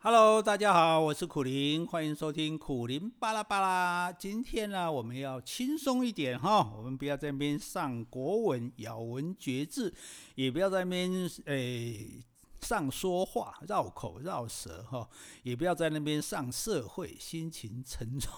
Hello，大家好，我是苦苓，欢迎收听苦苓巴拉巴拉。今天呢，我们要轻松一点哈，我们不要在那边上国文、咬文嚼字，也不要在那边诶。上说话绕口绕舌哈，也不要在那边上社会，心情沉重，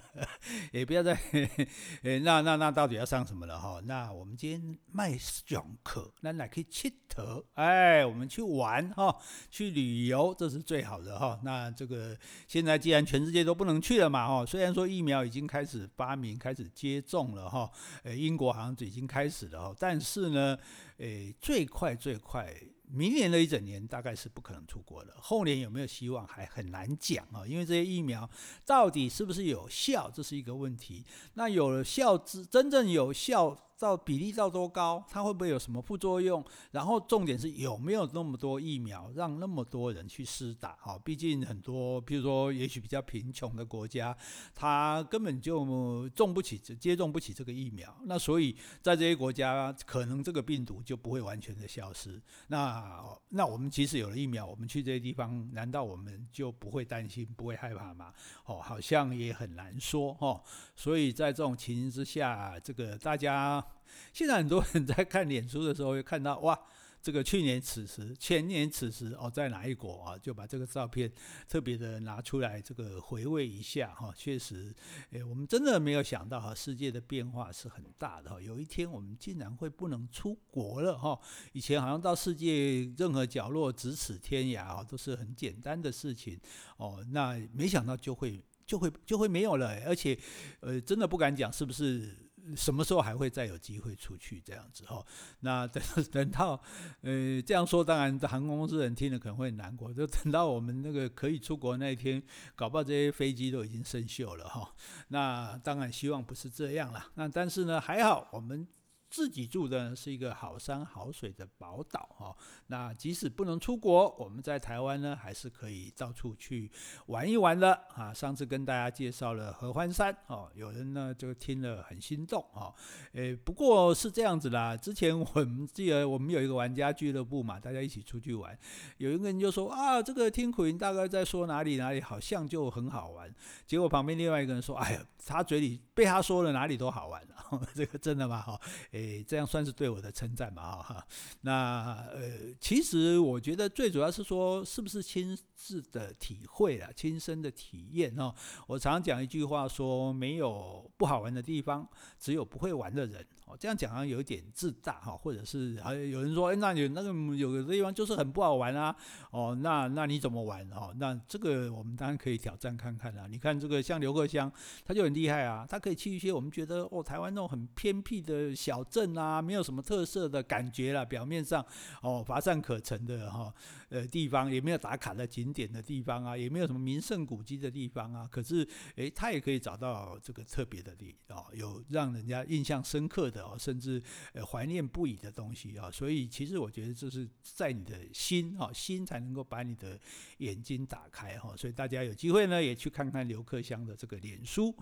也不要在 诶，那那那到底要上什么了哈？那我们今天卖上课，那来可以佚佗，哎，我们去玩哈，去旅游，这是最好的哈。那这个现在既然全世界都不能去了嘛哈，虽然说疫苗已经开始发明、开始接种了哈，诶，英国好像已经开始了哈，但是呢，诶，最快最快。明年的一整年大概是不可能出国的，后年有没有希望还很难讲啊，因为这些疫苗到底是不是有效，这是一个问题。那有了效之真正有效。照比例照多高，它会不会有什么副作用？然后重点是有没有那么多疫苗让那么多人去施打？哈，毕竟很多，比如说也许比较贫穷的国家，它根本就种不起、接种不起这个疫苗。那所以在这些国家，可能这个病毒就不会完全的消失。那那我们即使有了疫苗，我们去这些地方，难道我们就不会担心、不会害怕吗？哦，好像也很难说。哦，所以在这种情形之下，这个大家。现在很多人在看脸书的时候，会看到哇，这个去年此时、前年此时哦，在哪一国啊？就把这个照片特别的拿出来，这个回味一下哈。确实，诶，我们真的没有想到哈，世界的变化是很大的哈。有一天我们竟然会不能出国了哈。以前好像到世界任何角落咫尺天涯啊，都是很简单的事情哦。那没想到就会就会就会没有了，而且呃，真的不敢讲是不是。什么时候还会再有机会出去这样子哈？那 等等到，呃，这样说当然航空公司人听了可能会难过。就等到我们那个可以出国那一天，搞不好这些飞机都已经生锈了哈。那当然希望不是这样了。那但是呢，还好我们。自己住的是一个好山好水的宝岛哈，那即使不能出国，我们在台湾呢还是可以到处去玩一玩的啊。上次跟大家介绍了合欢山哦，有人呢就听了很心动哈。诶，不过是这样子啦，之前我们记得我们有一个玩家俱乐部嘛，大家一起出去玩，有一个人就说啊，这个听苦苓大概在说哪里哪里好像就很好玩，结果旁边另外一个人说，哎呀，他嘴里被他说了哪里都好玩了，这个真的吗？哈，诶。诶，这样算是对我的称赞嘛？哈，那呃，其实我觉得最主要是说，是不是亲自的体会啊，亲身的体验哦。我常讲一句话说，没有不好玩的地方，只有不会玩的人。这样讲好像有点自大哈，或者是还有人说，哎，那有那个有的地方就是很不好玩啊。哦，那那你怎么玩？哦，那这个我们当然可以挑战看看啊。你看这个像刘克襄，他就很厉害啊，他可以去一些我们觉得哦，台湾那种很偏僻的小镇啊，没有什么特色的感觉啦，表面上哦乏善可陈的哈，呃地方也没有打卡的景点的地方啊，也没有什么名胜古迹的地方啊，可是诶，他也可以找到这个特别的地哦，有让人家印象深刻的。甚至呃怀念不已的东西啊，所以其实我觉得这是在你的心啊，心才能够把你的眼睛打开哈。所以大家有机会呢，也去看看刘克香的这个脸书。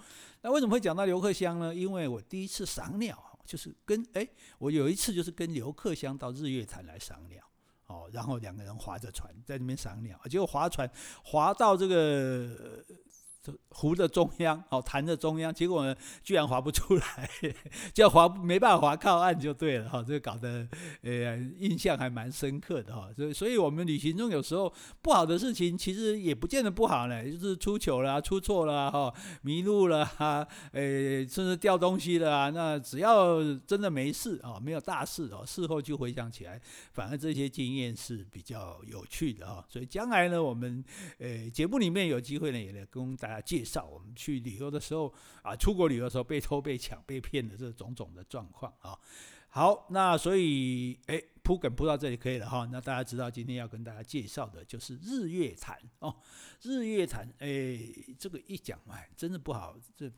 那为什么会讲到刘克香呢？因为我第一次赏鸟，就是跟诶，我有一次就是跟刘克香到日月潭来赏鸟哦，然后两个人划着船在那边赏鸟，结果划船划到这个。湖的中央，哦，潭的中央，结果呢，居然划不出来，就划没办法划靠岸就对了，哈，这搞得，呃，印象还蛮深刻的，哈，所以，所以我们旅行中有时候不好的事情，其实也不见得不好呢，就是出糗了、出错了，哈，迷路了，哈，呃，甚至掉东西了啊，那只要真的没事啊，没有大事哦，事后就回想起来，反而这些经验是比较有趣的，哈，所以将来呢，我们，呃，节目里面有机会呢，也来跟大家介绍我们去旅游的时候啊，出国旅游的时候被偷、被抢、被骗的这种种的状况啊。好，那所以哎，铺梗铺到这里可以了哈。那大家知道今天要跟大家介绍的就是日月潭哦。日月潭哎，这个一讲哎，真的不好这。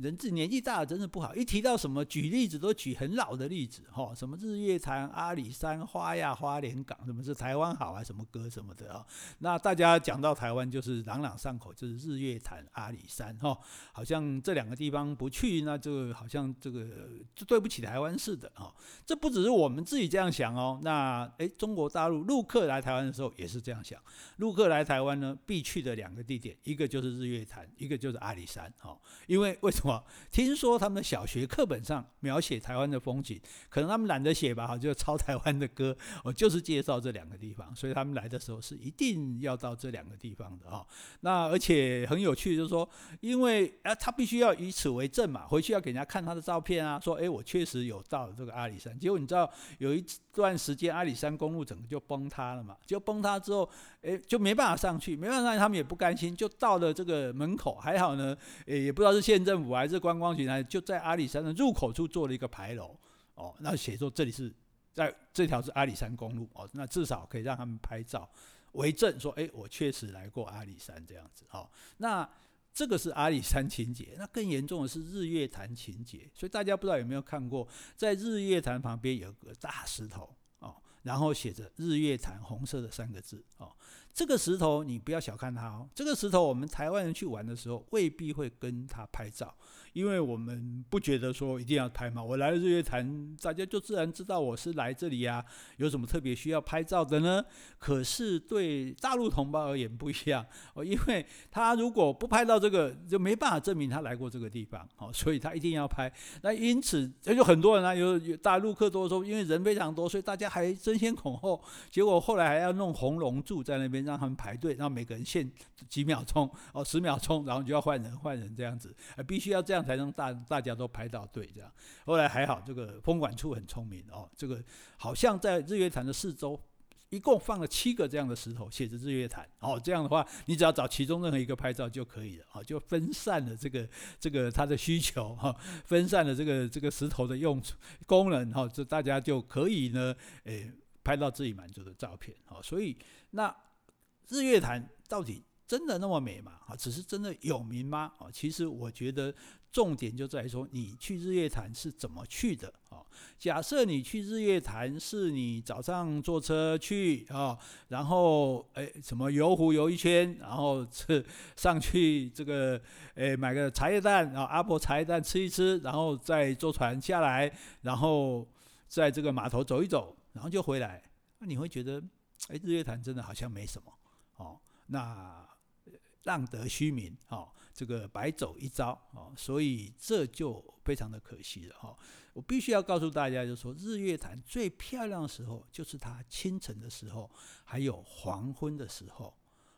人自年纪大了真的不好，一提到什么举例子都举很老的例子，哈，什么日月潭、阿里山、花呀、花莲港，什么是台湾好啊，什么歌什么的啊，那大家讲到台湾就是朗朗上口，就是日月潭、阿里山，哈，好像这两个地方不去，那就好像这个就对不起台湾似的，哈，这不只是我们自己这样想哦，那诶，中国大陆陆客来台湾的时候也是这样想，陆客来台湾呢必去的两个地点，一个就是日月潭，一个就是阿里山，哈，因为为什么？听说他们的小学课本上描写台湾的风景，可能他们懒得写吧，哈，就抄台湾的歌，我，就是介绍这两个地方，所以他们来的时候是一定要到这两个地方的，哈。那而且很有趣，就是说，因为啊，他必须要以此为证嘛，回去要给人家看他的照片啊，说，哎，我确实有到这个阿里山。结果你知道，有一段时间阿里山公路整个就崩塌了嘛，就崩塌之后，哎，就没办法上去，没办法上去，他们也不甘心，就到了这个门口，还好呢，哎，也不知道是县政府还是观光局呢，就在阿里山的入口处做了一个牌楼，哦，那写说这里是在这条是阿里山公路，哦，那至少可以让他们拍照为证，说，哎，我确实来过阿里山这样子，哦，那这个是阿里山情节，那更严重的是日月潭情节，所以大家不知道有没有看过，在日月潭旁边有个大石头，然后写着日月潭红色的三个字，哦。这个石头你不要小看它哦，这个石头我们台湾人去玩的时候未必会跟它拍照，因为我们不觉得说一定要拍嘛。我来了日月潭，大家就自然知道我是来这里呀，有什么特别需要拍照的呢？可是对大陆同胞而言不一样哦，因为他如果不拍到这个，就没办法证明他来过这个地方哦，所以他一定要拍。那因此，这就很多人啊，有有大陆客多的时候，因为人非常多，所以大家还争先恐后，结果后来还要弄红龙柱在那边。让他们排队，让每个人限几秒钟哦，十秒钟，然后就要换人换人这样子，必须要这样才能大大家都排到队这样。后来还好，这个风管处很聪明哦，这个好像在日月潭的四周一共放了七个这样的石头，写着日月潭哦，这样的话你只要找其中任何一个拍照就可以了哦，就分散了这个这个它的需求哈，分散了这个这个石头的用处功能哈，这大家就可以呢，诶拍到自己满足的照片哦，所以那。日月潭到底真的那么美吗？啊，只是真的有名吗？啊，其实我觉得重点就在于说，你去日月潭是怎么去的？啊，假设你去日月潭是你早上坐车去啊，然后哎什么游湖游一圈，然后是上去这个哎买个茶叶蛋，然后阿婆茶叶蛋吃一吃，然后再坐船下来，然后在这个码头走一走，然后就回来，那你会觉得哎日月潭真的好像没什么。哦，那浪得虚名，哦，这个白走一遭，哦，所以这就非常的可惜了，哈。我必须要告诉大家，就是说日月潭最漂亮的时候，就是它清晨的时候，还有黄昏的时候，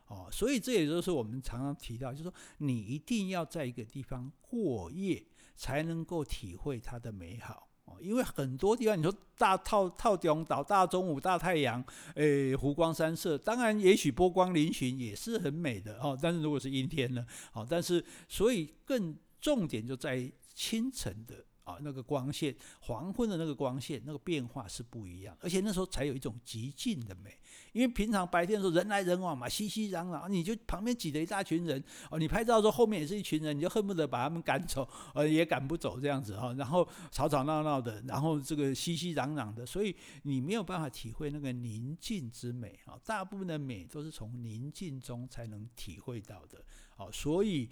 哦，所以这也就是我们常常提到，就是说你一定要在一个地方过夜，才能够体会它的美好。因为很多地方，你说大套套中岛、大中午、大太阳，诶，湖光山色，当然也许波光粼粼也是很美的哦。但是如果是阴天呢？哦，但是所以更重点就在清晨的。啊，那个光线，黄昏的那个光线，那个变化是不一样，而且那时候才有一种极尽的美。因为平常白天的时候人来人往嘛，熙熙攘攘，你就旁边挤了一大群人哦，你拍照的时候后面也是一群人，你就恨不得把他们赶走，呃，也赶不走这样子哈。然后吵吵闹闹的，然后这个熙熙攘攘的，所以你没有办法体会那个宁静之美啊。大部分的美都是从宁静中才能体会到的。好，所以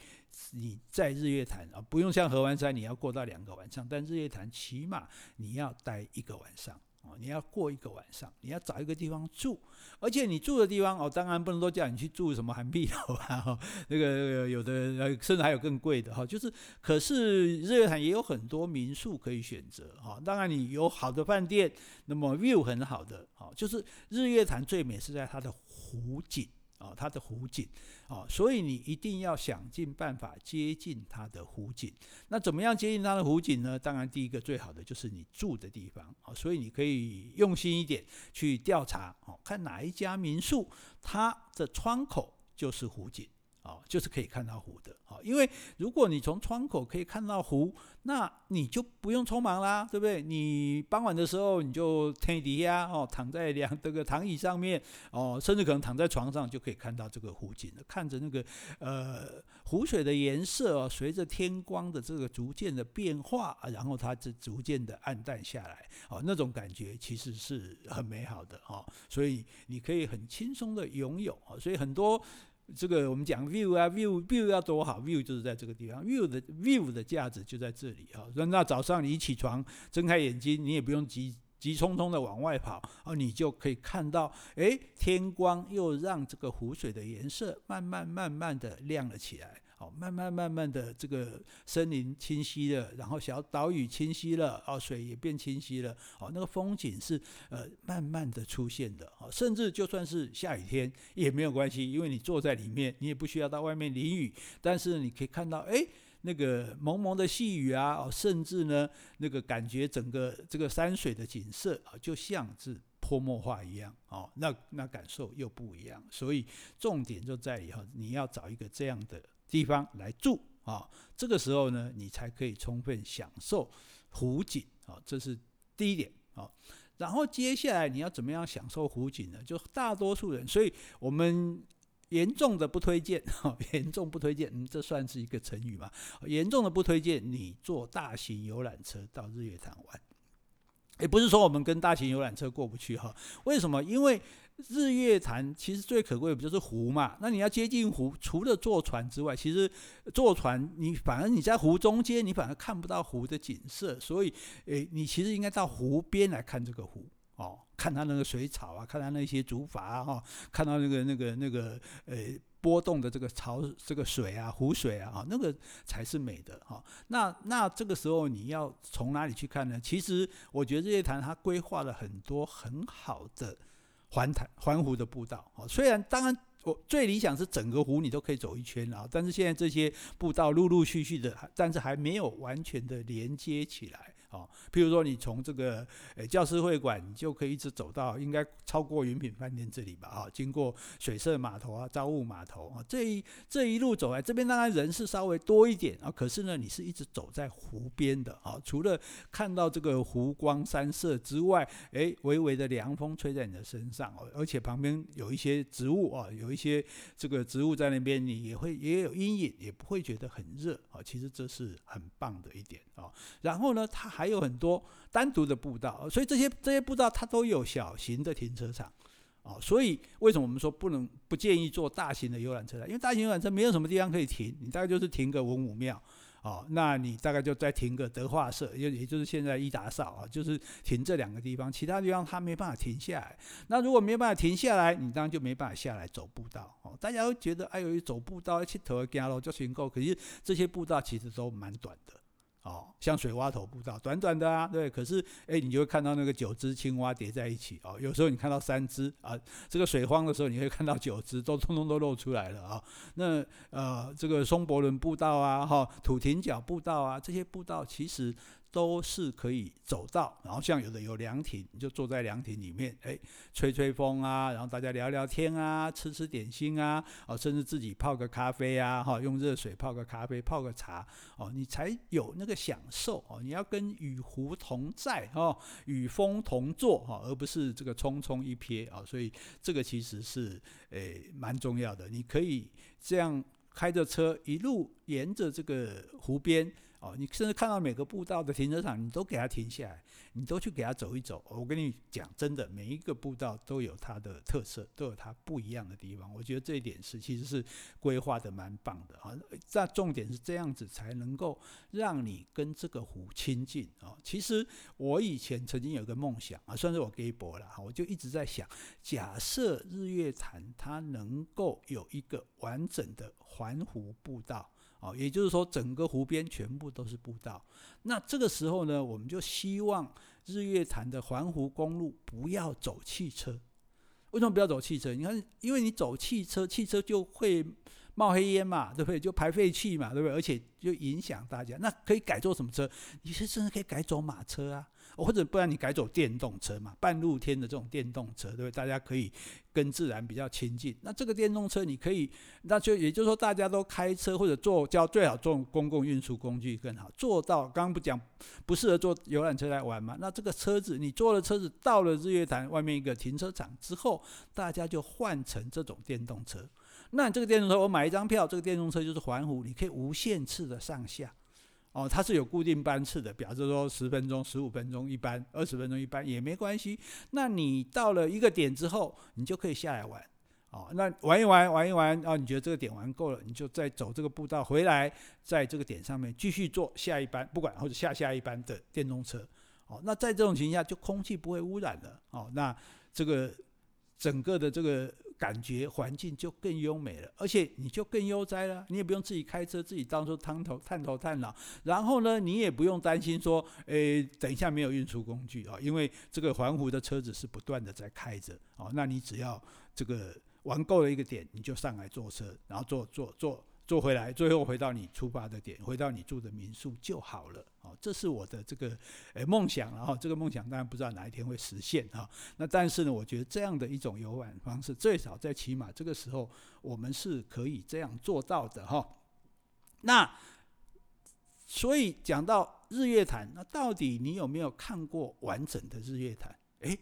你在日月潭啊，不用像合欢山，你要过到两个晚上，但日月潭起码你要待一个晚上哦，你要过一个晚上，你要找一个地方住，而且你住的地方哦，当然不能说叫你去住什么涵碧楼啊，那个有的甚至还有更贵的哈，就是可是日月潭也有很多民宿可以选择哈，当然你有好的饭店，那么 view 很好的，好，就是日月潭最美是在它的湖景。哦，它的湖景，哦，所以你一定要想尽办法接近它的湖景。那怎么样接近它的湖景呢？当然，第一个最好的就是你住的地方。哦，所以你可以用心一点去调查，哦，看哪一家民宿它的窗口就是湖景。哦，就是可以看到湖的。哦，因为如果你从窗口可以看到湖，那你就不用匆忙啦，对不对？你傍晚的时候你就天底下哦，躺在两这个躺椅上面哦，甚至可能躺在床上就可以看到这个湖景了，看着那个呃湖水的颜色哦，随着天光的这个逐渐的变化，然后它就逐渐的暗淡下来哦，那种感觉其实是很美好的哦，所以你可以很轻松的拥有哦，所以很多。这个我们讲 view 啊，view view 要多好，view 就是在这个地方，view 的 view 的价值就在这里啊。那早上你一起床，睁开眼睛，你也不用急急匆匆的往外跑，哦，你就可以看到，哎，天光又让这个湖水的颜色慢慢慢慢的亮了起来。哦，慢慢慢慢的，这个森林清晰了，然后小岛屿清晰了，哦，水也变清晰了，哦，那个风景是呃慢慢的出现的，哦，甚至就算是下雨天也没有关系，因为你坐在里面，你也不需要到外面淋雨，但是你可以看到，哎，那个蒙蒙的细雨啊，哦，甚至呢，那个感觉整个这个山水的景色啊，就像是泼墨画一样，哦，那那感受又不一样，所以重点就在于哈，你要找一个这样的。地方来住啊，这个时候呢，你才可以充分享受湖景啊，这是第一点啊。然后接下来你要怎么样享受湖景呢？就大多数人，所以我们严重的不推荐，严重不推荐，嗯，这算是一个成语嘛？严重的不推荐你坐大型游览车到日月潭玩，也不是说我们跟大型游览车过不去哈。为什么？因为日月潭其实最可贵的不就是湖嘛？那你要接近湖，除了坐船之外，其实坐船你反而你在湖中间，你反而看不到湖的景色。所以，诶，你其实应该到湖边来看这个湖哦，看它那个水草啊，看它那些竹筏啊，哈，看到那个那个那个诶波动的这个潮这个水啊，湖水啊，哈，那个才是美的哈。那那这个时候你要从哪里去看呢？其实我觉得日月潭它规划了很多很好的。环潭环湖的步道，哦，虽然当然我最理想是整个湖你都可以走一圈啊，但是现在这些步道陆陆续续的，但是还没有完全的连接起来。哦，譬如说你从这个呃教师会馆，你就可以一直走到应该超过云品饭店这里吧？啊，经过水社码头啊、招雾码头啊，这一这一路走来，这边当然人是稍微多一点啊，可是呢，你是一直走在湖边的啊。除了看到这个湖光山色之外，诶，微微的凉风吹在你的身上哦，而且旁边有一些植物啊，有一些这个植物在那边，你也会也有阴影，也不会觉得很热啊。其实这是很棒的一点啊。然后呢，它还还有很多单独的步道，所以这些这些步道它都有小型的停车场，哦，所以为什么我们说不能不建议坐大型的游览车呢？因为大型游览车没有什么地方可以停，你大概就是停个文武庙，哦，那你大概就再停个德化社，也也就是现在一打扫啊，就是停这两个地方，其他地方它没办法停下来。那如果没办法停下来，你当然就没办法下来走步道。哦，大家都觉得哎呦，走步道去头走路就行够，可是这些步道其实都蛮短的。哦，像水洼头步道，短短的啊，对，可是哎，你就会看到那个九只青蛙叠在一起哦。有时候你看到三只啊，这个水荒的时候，你会看到九只都通通都露出来了啊。那呃，这个松柏轮步道啊，哈，土亭角步道啊，这些步道其实。都是可以走到，然后像有的有凉亭，你就坐在凉亭里面，哎，吹吹风啊，然后大家聊聊天啊，吃吃点心啊，哦，甚至自己泡个咖啡啊，哈，用热水泡个咖啡，泡个茶，哦，你才有那个享受哦。你要跟与湖同在哦，与风同坐哈，而不是这个匆匆一瞥啊。所以这个其实是诶蛮重要的。你可以这样开着车一路沿着这个湖边。哦，你甚至看到每个步道的停车场，你都给它停下来，你都去给它走一走。我跟你讲，真的，每一个步道都有它的特色，都有它不一样的地方。我觉得这一点是其实是规划的蛮棒的啊。那重点是这样子才能够让你跟这个湖亲近啊。其实我以前曾经有个梦想啊，算是我给博了哈，我就一直在想，假设日月潭它能够有一个完整的环湖步道。哦，也就是说，整个湖边全部都是步道。那这个时候呢，我们就希望日月潭的环湖公路不要走汽车。为什么不要走汽车？你看，因为你走汽车，汽车就会冒黑烟嘛，对不对？就排废气嘛，对不对？而且就影响大家。那可以改做什么车？你是甚至可以改走马车啊。或者不然你改走电动车嘛，半露天的这种电动车，对不对？大家可以跟自然比较亲近。那这个电动车你可以，那就也就是说大家都开车或者坐，叫最好坐公共运输工具更好。坐到刚刚不讲不适合坐游览车来玩嘛？那这个车子你坐了车子到了日月潭外面一个停车场之后，大家就换成这种电动车。那这个电动车我买一张票，这个电动车就是环湖，你可以无限次的上下。哦，它是有固定班次的，表示说十分钟、十五分钟一班，二十分钟一班也没关系。那你到了一个点之后，你就可以下来玩。哦，那玩一玩，玩一玩，哦，你觉得这个点玩够了，你就再走这个步道回来，在这个点上面继续坐下一班，不管或者下下一班的电动车。哦，那在这种情况下，就空气不会污染了。哦，那这个整个的这个。感觉环境就更优美了，而且你就更悠哉了。你也不用自己开车，自己到处探头探头探脑。然后呢，你也不用担心说，诶，等一下没有运输工具啊，因为这个环湖的车子是不断的在开着哦。那你只要这个玩够了一个点，你就上来坐车，然后坐坐坐。坐回来，最后回到你出发的点，回到你住的民宿就好了。这是我的这个诶梦想，然后这个梦想当然不知道哪一天会实现哈。那但是呢，我觉得这样的一种游玩方式，最少在起码这个时候，我们是可以这样做到的哈。那所以讲到日月潭，那到底你有没有看过完整的日月潭？诶。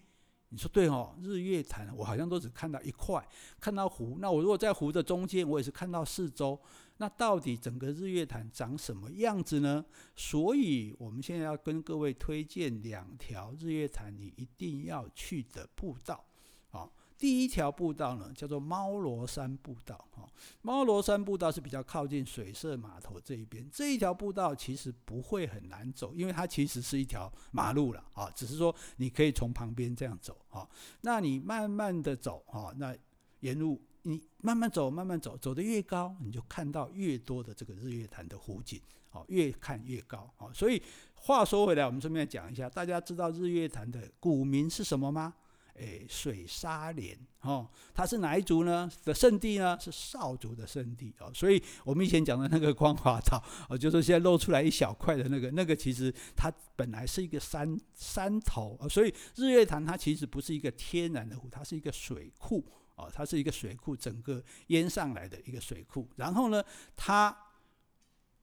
你说对哦，日月潭我好像都只看到一块，看到湖。那我如果在湖的中间，我也是看到四周。那到底整个日月潭长什么样子呢？所以我们现在要跟各位推荐两条日月潭你一定要去的步道，好。第一条步道呢，叫做猫罗山步道。哈，猫罗山步道是比较靠近水社码头这一边。这一条步道其实不会很难走，因为它其实是一条马路了啊，只是说你可以从旁边这样走啊。那你慢慢的走啊，那沿路你慢慢走，慢慢走，走得越高，你就看到越多的这个日月潭的湖景，哦，越看越高啊。所以话说回来，我们顺便讲一下，大家知道日月潭的古名是什么吗？诶，水沙连哦，它是哪一族呢？的圣地呢？是邵族的圣地哦。所以我们以前讲的那个光华岛哦，就是现在露出来一小块的那个，那个其实它本来是一个山山头，所以日月潭它其实不是一个天然的湖，它是一个水库哦，它是一个水库，整个淹上来的一个水库。然后呢，它。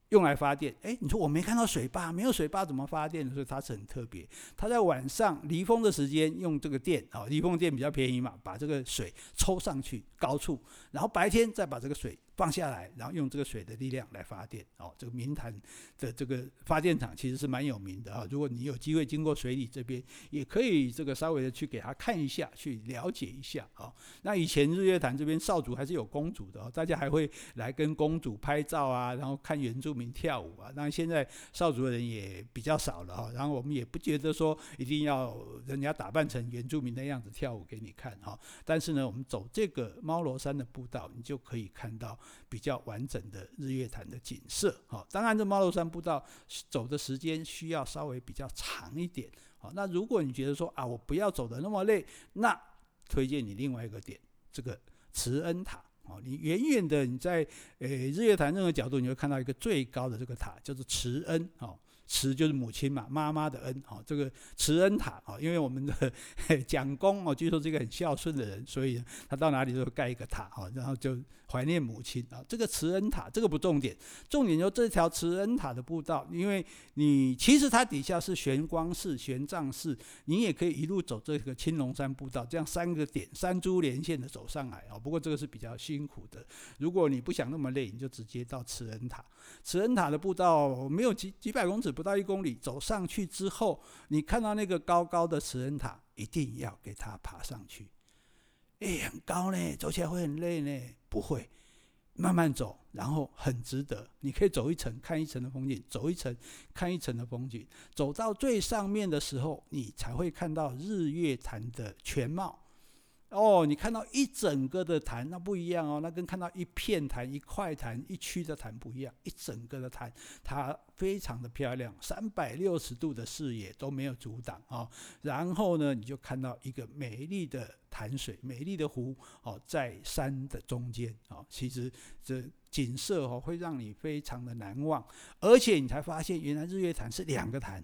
用来发电，哎，你说我没看到水坝，没有水坝怎么发电？所以它是很特别，它在晚上离峰的时间用这个电，啊，离峰电比较便宜嘛，把这个水抽上去高处，然后白天再把这个水。放下来，然后用这个水的力量来发电哦。这个明潭的这个发电厂其实是蛮有名的啊。如果你有机会经过水里这边，也可以这个稍微的去给他看一下，去了解一下啊。那以前日月潭这边少族还是有公主的，大家还会来跟公主拍照啊，然后看原住民跳舞啊。那现在少族的人也比较少了哈，然后我们也不觉得说一定要人家打扮成原住民的样子跳舞给你看哈。但是呢，我们走这个猫罗山的步道，你就可以看到。比较完整的日月潭的景色，好，当然这猫罗山步道走的时间需要稍微比较长一点，好，那如果你觉得说啊，我不要走得那么累，那推荐你另外一个点，这个慈恩塔，哦，你远远的你在诶日月潭任何角度，你会看到一个最高的这个塔，叫做慈恩，哦。慈就是母亲嘛，妈妈的恩，哈，这个慈恩塔，哈，因为我们的蒋公哦，据说是一个很孝顺的人，所以他到哪里都盖一个塔，哈，然后就怀念母亲啊。这个慈恩塔这个不重点，重点就这条慈恩塔的步道，因为你其实它底下是玄光寺、玄奘寺，你也可以一路走这个青龙山步道，这样三个点三株连线的走上来啊。不过这个是比较辛苦的，如果你不想那么累，你就直接到慈恩塔。慈恩塔的步道没有几几百公尺。不到一公里，走上去之后，你看到那个高高的慈恩塔，一定要给它爬上去。诶，很高呢，走起来会很累呢？不会，慢慢走，然后很值得。你可以走一层看一层的风景，走一层看一层的风景。走到最上面的时候，你才会看到日月潭的全貌。哦，你看到一整个的潭，那不一样哦，那跟看到一片潭、一块潭、一区的潭不一样。一整个的潭，它非常的漂亮，三百六十度的视野都没有阻挡哦。然后呢，你就看到一个美丽的潭水、美丽的湖哦，在山的中间哦。其实这景色哦，会让你非常的难忘，而且你才发现，原来日月潭是两个潭。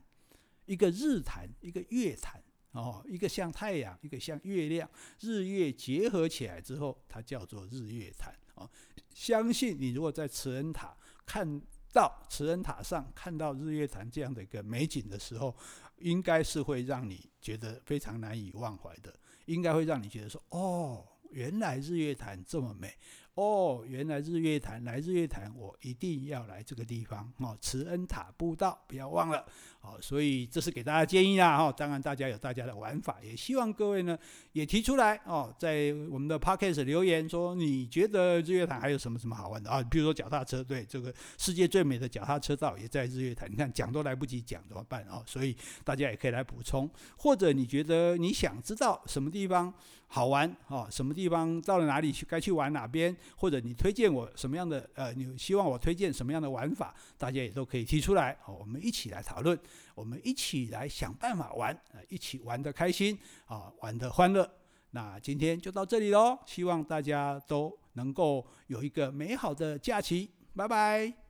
一个日潭，一个月潭，哦，一个像太阳，一个像月亮，日月结合起来之后，它叫做日月潭。哦，相信你如果在慈恩塔看到慈恩塔上看到日月潭这样的一个美景的时候，应该是会让你觉得非常难以忘怀的，应该会让你觉得说，哦，原来日月潭这么美。哦，原来日月潭，来日月潭，我一定要来这个地方哦。慈恩塔步道，不要忘了好。所以这是给大家建议啦哈。当然，大家有大家的玩法，也希望各位呢也提出来哦，在我们的 Podcast 留言说，你觉得日月潭还有什么什么好玩的啊？比如说脚踏车，对，这个世界最美的脚踏车道也在日月潭。你看讲都来不及讲，怎么办啊？所以大家也可以来补充，或者你觉得你想知道什么地方好玩哦，什么地方到了哪里去该去玩哪边？或者你推荐我什么样的呃，你希望我推荐什么样的玩法，大家也都可以提出来，好，我们一起来讨论，我们一起来想办法玩，一起玩得开心啊，玩得欢乐。那今天就到这里喽，希望大家都能够有一个美好的假期，拜拜。